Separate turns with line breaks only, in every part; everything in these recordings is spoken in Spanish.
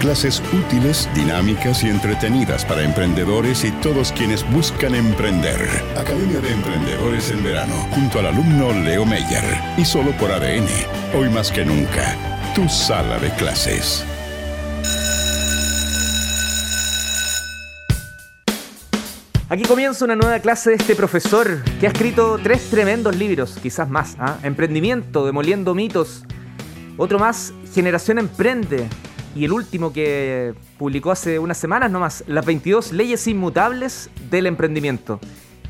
Clases útiles, dinámicas y entretenidas para emprendedores y todos quienes buscan emprender. Academia de Emprendedores en verano, junto al alumno Leo Meyer. Y solo por ADN, hoy más que nunca, tu sala de clases.
Aquí comienza una nueva clase de este profesor que ha escrito tres tremendos libros, quizás más. ¿ah? Emprendimiento, Demoliendo mitos. Otro más, Generación Emprende. Y el último que publicó hace unas semanas nomás, Las 22 leyes inmutables del emprendimiento.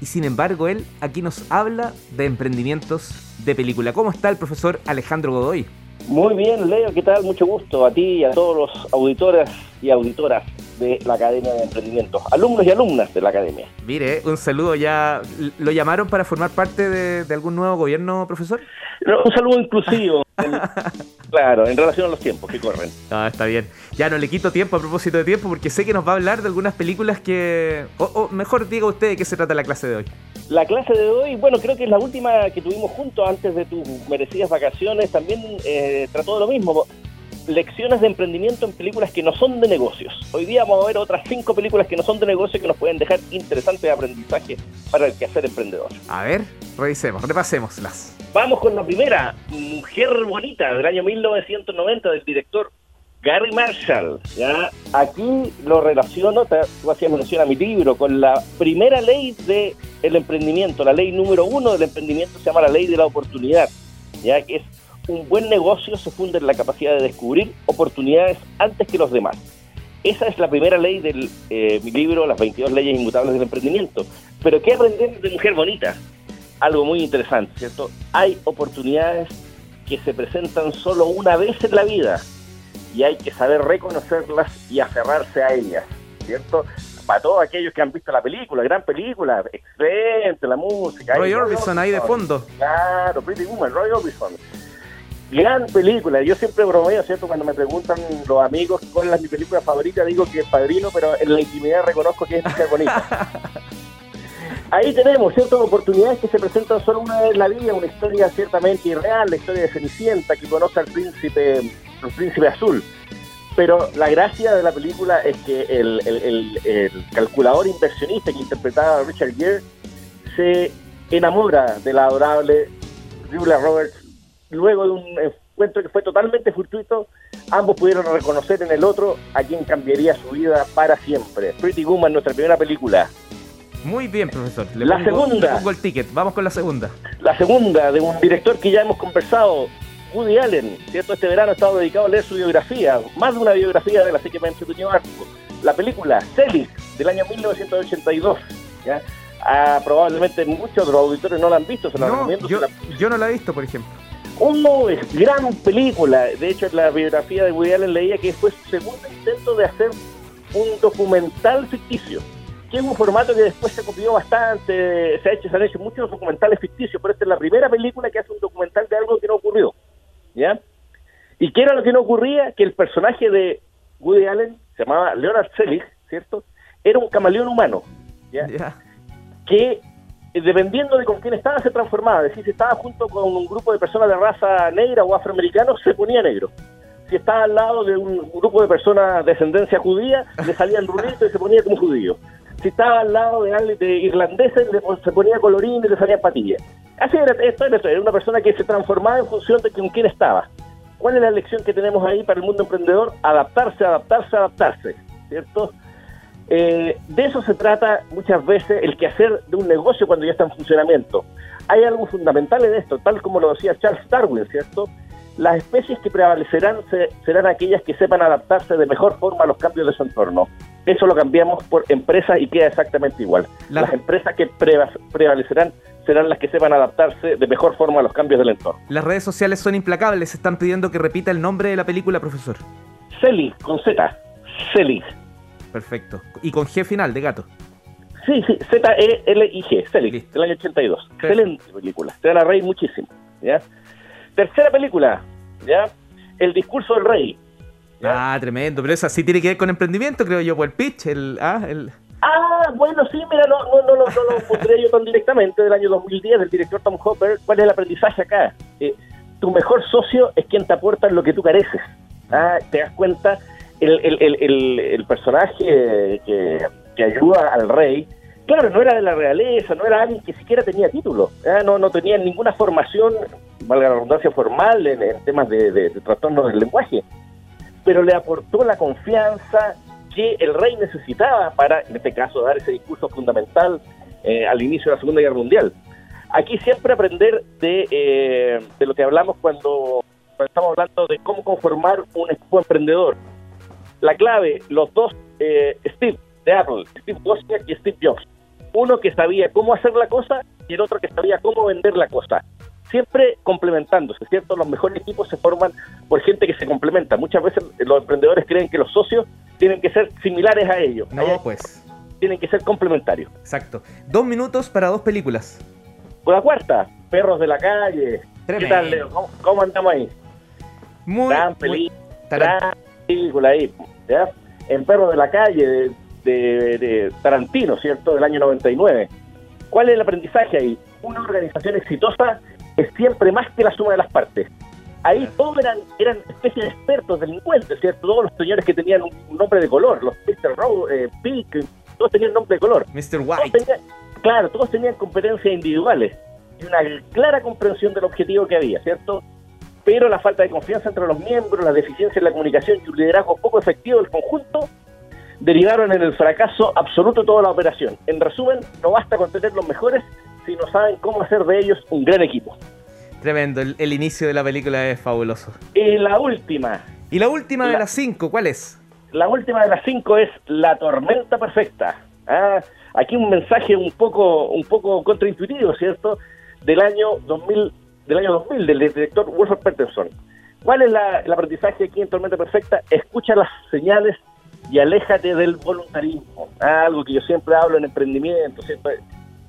Y sin embargo, él aquí nos habla de emprendimientos de película. ¿Cómo está el profesor Alejandro Godoy?
Muy bien, Leo, ¿qué tal? Mucho gusto a ti y a todos los auditores y auditoras de la Academia de Emprendimiento, alumnos y alumnas de la Academia.
Mire, un saludo ya. ¿Lo llamaron para formar parte de, algún nuevo gobierno, profesor?
un saludo inclusivo. claro, en relación a los tiempos que corren.
Ah, está bien. Ya no le quito tiempo a propósito de tiempo porque sé que nos va a hablar de algunas películas que... O, mejor diga usted de qué se trata la clase de hoy.
La clase de hoy, bueno, creo que es la última que tuvimos juntos antes de tus merecidas vacaciones. También eh, trató de lo mismo lecciones de emprendimiento en películas que no son de negocios. Hoy día vamos a ver otras cinco películas que no son de negocio que nos pueden dejar interesantes aprendizaje para el quehacer emprendedor.
A ver, revisemos, repasémoslas.
Vamos con la primera, Mujer Bonita, del año 1990, del director Gary Marshall. ¿ya? Aquí lo relaciono, tú hacías mención a mi libro, con la primera ley del el emprendimiento, la ley número uno del emprendimiento se llama la ley de la oportunidad, ya que es un buen negocio se funda en la capacidad de descubrir oportunidades antes que los demás. Esa es la primera ley de eh, mi libro, Las 22 leyes inmutables del emprendimiento. Pero ¿qué aprender de mujer bonita? Algo muy interesante, ¿cierto? Hay oportunidades que se presentan solo una vez en la vida y hay que saber reconocerlas y aferrarse a ellas, ¿cierto? Para todos aquellos que han visto la película, gran película, excelente, la música.
Roy Orbison ahí de fondo.
Claro, Pretty Woman, Roy Orbison gran película. Yo siempre bromeo, ¿cierto? Cuando me preguntan los amigos cuál es mi película favorita, digo que es Padrino, pero en la intimidad reconozco que es Bonita. Ahí tenemos ciertas oportunidades que se presentan solo una vez en la vida, una historia ciertamente irreal, la historia de Cenicienta, que conoce al príncipe, el príncipe azul. Pero la gracia de la película es que el, calculador inversionista que interpretaba Richard Gere se enamora de la adorable Julia Roberts luego de un encuentro que fue totalmente fortuito, ambos pudieron reconocer en el otro a quien cambiaría su vida para siempre. Pretty Woman, nuestra primera película.
Muy bien, profesor.
la segunda.
Le pongo el ticket. Vamos con la segunda.
La segunda, de un director que ya hemos conversado, Woody Allen. ¿cierto? Este verano ha estado dedicado a leer su biografía, más de una biografía de la que me entretenido La película Celis, del año 1982. ¿ya? Ah, probablemente muchos de los auditores no la han visto, se la recomiendo.
yo no la he visto, por ejemplo.
Es gran película. De hecho, en la biografía de Woody Allen leía que fue su segundo intento de hacer un documental ficticio, que es un formato que después se copió bastante. Se, ha hecho, se han hecho muchos documentales ficticios, pero esta es la primera película que hace un documental de algo que no ocurrió. ¿Ya? ¿Y qué era lo que no ocurría? Que el personaje de Woody Allen, se llamaba Leonard Selig, ¿cierto? Era un camaleón humano. ¿ya? Que eh, dependiendo de con quién estaba, se transformaba. Es decir, si estaba junto con un grupo de personas de raza negra o afroamericanos, se ponía negro. Si estaba al lado de un grupo de personas de descendencia judía, le salían rulitos y se ponía como judío. Si estaba al lado de, de irlandeses, se ponía colorín y le salían patillas. Así era, esto era una persona que se transformaba en función de con quién estaba. ¿Cuál es la lección que tenemos ahí para el mundo emprendedor? Adaptarse, adaptarse, adaptarse, ¿cierto? Eh, de eso se trata muchas veces el quehacer de un negocio cuando ya está en funcionamiento. Hay algo fundamental en esto, tal como lo decía Charles Darwin, ¿cierto? Las especies que prevalecerán serán aquellas que sepan adaptarse de mejor forma a los cambios de su entorno. Eso lo cambiamos por empresas y queda exactamente igual. Las empresas que prevalecerán serán las que sepan adaptarse de mejor forma a los cambios del entorno.
Las redes sociales son implacables, están pidiendo que repita el nombre de la película, profesor.
Celi, con Z. Celi.
perfecto. Y con G final de gato.
Sí, sí, Z-E-L-I-G, Celix, del año 82. Excelente película, te van a reír muchísimo. ¿ya? Tercera película, ¿ya? El discurso del rey.
Ah, tremendo, pero esa sí tiene que ver con emprendimiento, creo yo, por el pitch, el... Ah, el...
Ah, bueno, sí, mira, no, no, no, no, lo pondría yo tan directamente del año 2010 del director Tom Hopper. ¿Cuál es el aprendizaje acá? Eh, tu mejor socio es quien te aporta lo que tú careces. Ah, te das cuenta, el, el, el, el personaje que, que, ayuda al rey, claro, no era de la realeza, no era alguien que siquiera tenía título, ah, no, no tenía ninguna formación, valga la redundancia formal, en, temas de, de, de trastornos del lenguaje, pero le aportó la confianza, que el rey necesitaba para, en este caso, dar ese discurso fundamental eh, al inicio de la Segunda Guerra Mundial. Aquí siempre aprender de, eh, de lo que hablamos cuando, estamos hablando de cómo conformar un equipo emprendedor. La clave, los dos, eh, Steve de Apple, Steve Wozniak y Steve Jobs. Uno que sabía cómo hacer la cosa y el otro que sabía cómo vender la cosa siempre complementándose, ¿cierto? Los mejores equipos se forman por gente que se complementa. Muchas veces los emprendedores creen que los socios tienen que ser similares a ellos.
No, pues.
Tienen que ser complementarios.
Exacto. Dos minutos para dos películas.
Con la cuarta, Perros de la Calle. ¿Qué tal, Leo? ¿Cómo, andamos ahí?
Muy,
gran, película ahí. ¿ya? En Perros de la Calle, de, de, de Tarantino, ¿cierto? Del año 99. ¿Cuál es el aprendizaje ahí? Una organización exitosa es siempre más que la suma de las partes. Ahí todos eran, eran especies de expertos, delincuentes, ¿cierto? Todos los señores que tenían un, nombre de color, los Mr. Rowe, eh, Pink, todos tenían nombre de color.
Mr. White.
claro, todos tenían competencias individuales y una clara comprensión del objetivo que había, ¿cierto? Pero la falta de confianza entre los miembros, la deficiencia en la comunicación y un liderazgo poco efectivo del conjunto derivaron en el fracaso absoluto de toda la operación. En resumen, no basta con tener los mejores si no saben cómo hacer de ellos un gran equipo.
Tremendo, el, inicio de la película es fabuloso.
Y la última.
¿Y la última de las cinco, cuál es?
La última de las cinco es La Tormenta Perfecta. Ah, aquí un mensaje un poco, un poco contraintuitivo, ¿cierto? Del año 2000, del año 2000, del director Wolfgang Peterson. ¿Cuál es la, el aprendizaje aquí en Tormenta Perfecta? Escucha las señales y aléjate del voluntarismo. Ah, algo que yo siempre hablo en emprendimiento, siempre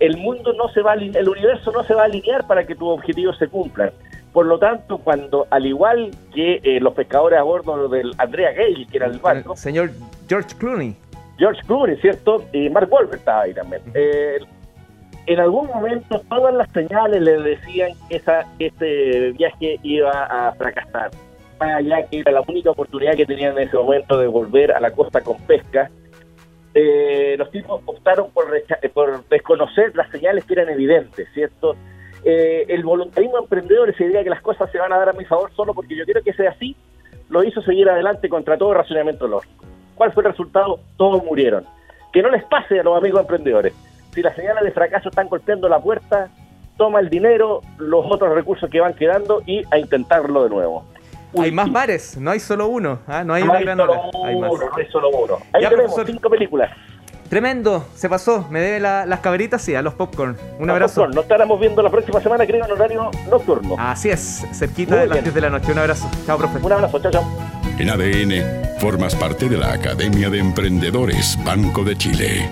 el mundo no se va a el universo no se va a alinear para que tus objetivos se cumplan. Por lo tanto, cuando, al igual que eh, los pescadores a bordo del Andrea Gale, que era el barco.
Señor George Clooney.
George Clooney, ¿cierto? Y Mark Wahlberg estaba ahí también. Eh, en algún momento todas las señales le decían que esa, este viaje iba a fracasar. Más allá que era la única oportunidad que tenían en ese momento de volver a la costa con pesca eh, los tipos optaron por, por desconocer las señales que eran evidentes, ¿cierto? Eh, el voluntarismo emprendedor, esa idea que las cosas se van a dar a mi favor solo porque yo quiero que sea así, lo hizo seguir adelante contra todo razonamiento lógico. ¿Cuál fue el resultado? Todos murieron. Que no les pase a los amigos emprendedores. Si las señales de fracaso están golpeando la puerta, toma el dinero, los otros recursos que van quedando y a intentarlo de nuevo
hay más bares, no hay solo uno. ¿ah? No hay una gran
hora. Hay más. No hay solo uno. Ahí tenemos cinco películas.
Tremendo, se pasó. Me debe las caberitas y a los popcorn. Un abrazo.
Nos estaremos viendo la próxima semana, creo, en horario nocturno.
Así es, cerquita de las 10 de la noche. Un abrazo. Chao, profe.
Un abrazo, chao, chao.
En ADN, formas parte de la Academia de Emprendedores Banco de Chile.